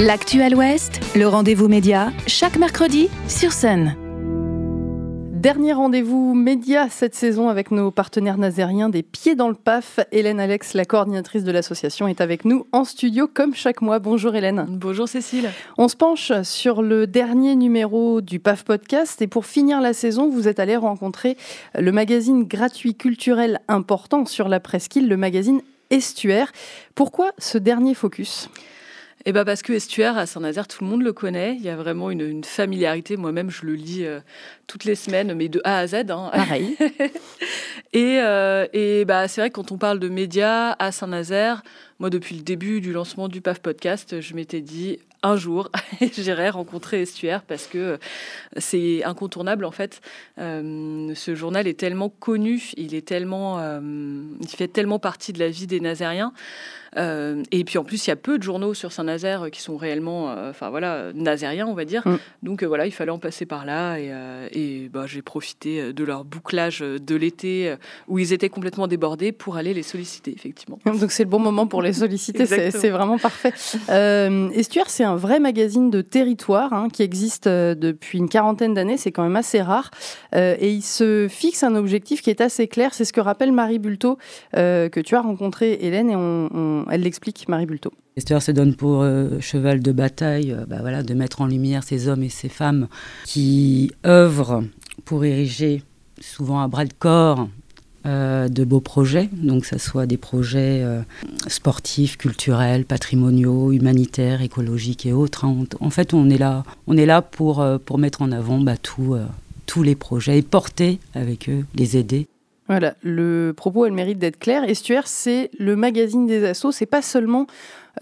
L'actuel Ouest, le rendez-vous média, chaque mercredi sur Sun. Dernier rendez-vous média cette saison avec nos partenaires nazériens des Pieds dans le PAF. Hélène Alex, la coordinatrice de l'association, est avec nous en studio comme chaque mois. Bonjour Hélène. Bonjour Cécile. On se penche sur le dernier numéro du PAF Podcast et pour finir la saison, vous êtes allé rencontrer le magazine gratuit culturel important sur la presqu'île, le magazine Estuaire. Pourquoi ce dernier focus? Eh ben parce que Estuaire à Saint-Nazaire, tout le monde le connaît. Il y a vraiment une, familiarité. Moi-même, je le lis euh, toutes les semaines, mais de A à Z. Hein. Pareil. et, euh, et bah, c'est vrai que quand on parle de médias à Saint-Nazaire, moi, depuis le début du lancement du PAF Podcast, je m'étais dit un jour, j'irai rencontrer Estuaire parce que c'est incontournable en fait. Euh, ce journal est tellement connu, il est tellement, il fait tellement partie de la vie des Nazériens. Euh, et puis en plus, il y a peu de journaux sur Saint-Nazaire qui sont réellement, euh, enfin voilà, nazériens, on va dire. Mm. Donc euh, voilà, il fallait en passer par là. Et, et bah, j'ai profité de leur bouclage de l'été où ils étaient complètement débordés pour aller les solliciter, effectivement. Donc c'est le bon moment pour les solliciter, c'est vraiment parfait. Estuaire, c'est un vrai magazine de territoire hein, qui existe depuis une quarantaine d'années. C'est quand même assez rare. et il se fixe un objectif qui est assez clair. C'est ce que rappelle Marie Bulto, que tu as rencontré, Hélène, et elle l'explique, Marie Bulto. Esther se donne pour euh, cheval de bataille euh, bah voilà, de mettre en lumière ces hommes et ces femmes qui œuvrent pour ériger, souvent à bras de corps, euh, de beaux projets, donc que ce soit des projets sportifs, culturels, patrimoniaux, humanitaires, écologiques et autres. Hein. En fait, on est là, là pour, mettre en avant bah, tous les projets et porter avec eux, les aider. Voilà, le propos elle mérite d'être clair. Estuaire, c'est le magazine des assos, c'est pas seulement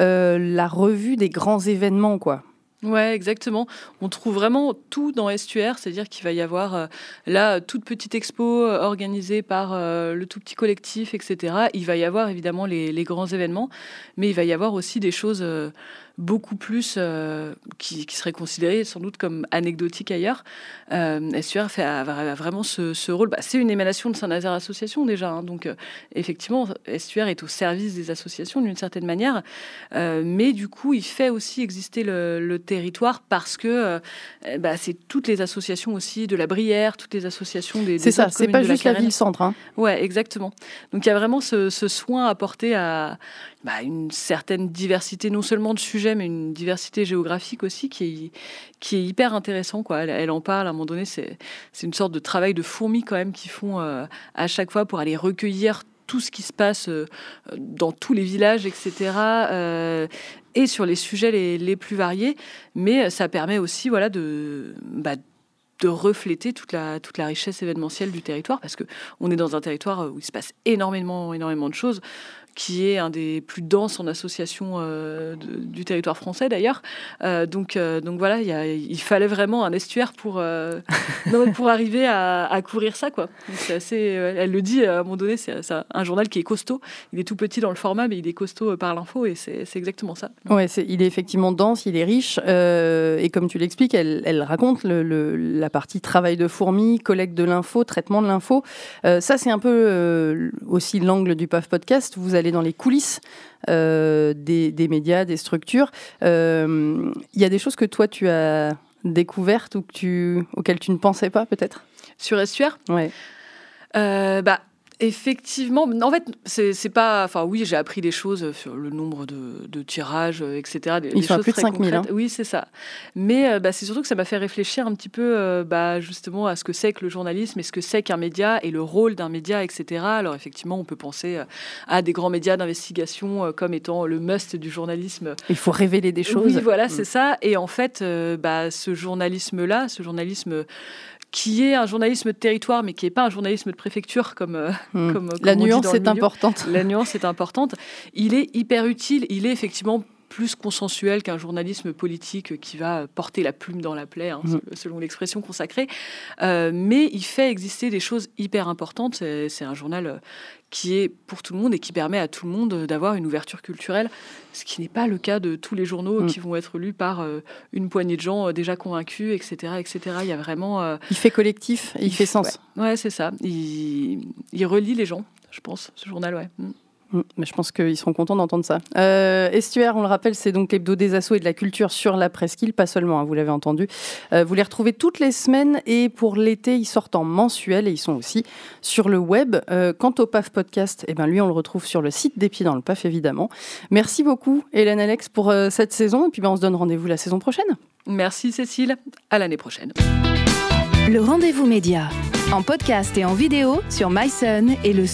euh, la revue des grands événements, quoi. Ouais, exactement. On trouve vraiment tout dans Estuaire, c'est-à-dire qu'il va y avoir euh, là toute petite expo euh, organisée par le tout petit collectif, etc. Il va y avoir évidemment les, les, grands événements, mais il va y avoir aussi des choses beaucoup plus euh, qui, qui, serait considéré sans doute comme anecdotique ailleurs. Euh, SUR fait, a, vraiment ce, rôle. Bah, c'est une émanation de Saint-Nazaire Association déjà. Hein. donc euh, effectivement, SUR est au service des associations d'une certaine manière. Euh, mais du coup, il fait aussi exister le, territoire parce que bah, c'est toutes les associations aussi de la Brière, toutes les associations des. C'est ça, c'est pas juste la, ville-centre. Hein. Ouais, exactement. Donc il y a vraiment ce, ce soin apporté à bah, une certaine diversité, non seulement de sujets, mais une diversité géographique aussi qui est, hyper intéressant. Elle, en parle à un moment donné, c'est une sorte de travail de fourmi quand même qu'ils font euh, à chaque fois pour aller recueillir tout ce qui se passe euh, dans tous les villages, etc. Euh, et sur les sujets les, plus variés. Mais ça permet aussi voilà, de... Bah, de refléter toute la, toute la richesse événementielle du territoire, parce qu'on est dans un territoire où il se passe énormément, énormément de choses qui est un des plus denses en association euh, du territoire français d'ailleurs. Euh, donc, euh, donc voilà, il fallait vraiment un estuaire pour, pour arriver à, courir ça. Quoi. assez, elle le dit à un moment donné, c'est un journal qui est costaud. Il est tout petit dans le format, mais il est costaud par l'info et c'est exactement ça. Ouais, il est effectivement dense, il est riche. et comme tu l'expliques, elle, elle, raconte le, la partie travail de fourmi, collecte de l'info, traitement de l'info. ça, c'est un peu aussi l'angle du PAF Podcast. Vous allez dans les coulisses euh, des, médias, des structures. Euh, il y a des choses que toi, tu as découvertes ou que tu, auxquelles tu ne pensais pas, peut-être? Sur Estuaire Ouais. Euh, bah, Effectivement, en fait, c'est pas. Enfin, oui, j'ai appris des choses sur le nombre de, tirages, euh, etc. Des, Il faut plus de 5000. Hein. Oui, c'est ça. Mais euh, bah, c'est surtout que ça m'a fait réfléchir un petit peu, euh, bah, justement, à ce que c'est que le journalisme et ce que c'est qu'un média et le rôle d'un média, etc. Alors, effectivement, on peut penser à des grands médias d'investigation comme étant le must du journalisme. Il faut révéler des choses. Oui, voilà, c'est mm. ça. Et en fait, bah, ce journalisme-là, ce journalisme qui est un journalisme de territoire, mais qui n'est pas un journalisme de préfecture comme, euh, hmm. comme, la nuance est importante. La nuance est importante. Il est hyper utile. Il est effectivement plus consensuel qu'un journalisme politique qui va porter la plume dans la plaie, hein, hmm. selon l'expression consacrée. Euh, mais il fait exister des choses hyper importantes. C'est un journal euh, qui est pour tout le monde et qui permet à tout le monde d'avoir une ouverture culturelle, ce qui n'est pas le cas de tous les journaux mm. qui vont être lus par euh, une poignée de gens déjà convaincus, etc., etc. Il y a vraiment. Il fait collectif, et il, fait sens. Ouais, c'est ça. Il, relie les gens, je pense, ce journal, ouais. Mm. Mm, mais je pense qu'ils seront contents d'entendre ça. Euh, Estuaire, on le rappelle, c'est donc l'hebdo des assauts et de la culture sur la presqu'île, pas seulement, hein, vous l'avez entendu. Euh, vous les retrouvez toutes les semaines et pour l'été, ils sortent en mensuel et ils sont aussi sur le web. Euh, quant au PAF podcast, eh ben, lui, on le retrouve sur le site des Pieds dans le PAF, évidemment. Merci beaucoup, Hélène Alex, pour euh, cette saison. Et puis, ben, on se donne rendez-vous la saison prochaine. Merci, Cécile. À l'année prochaine. Le rendez-vous média, en podcast et en vidéo sur myson et le.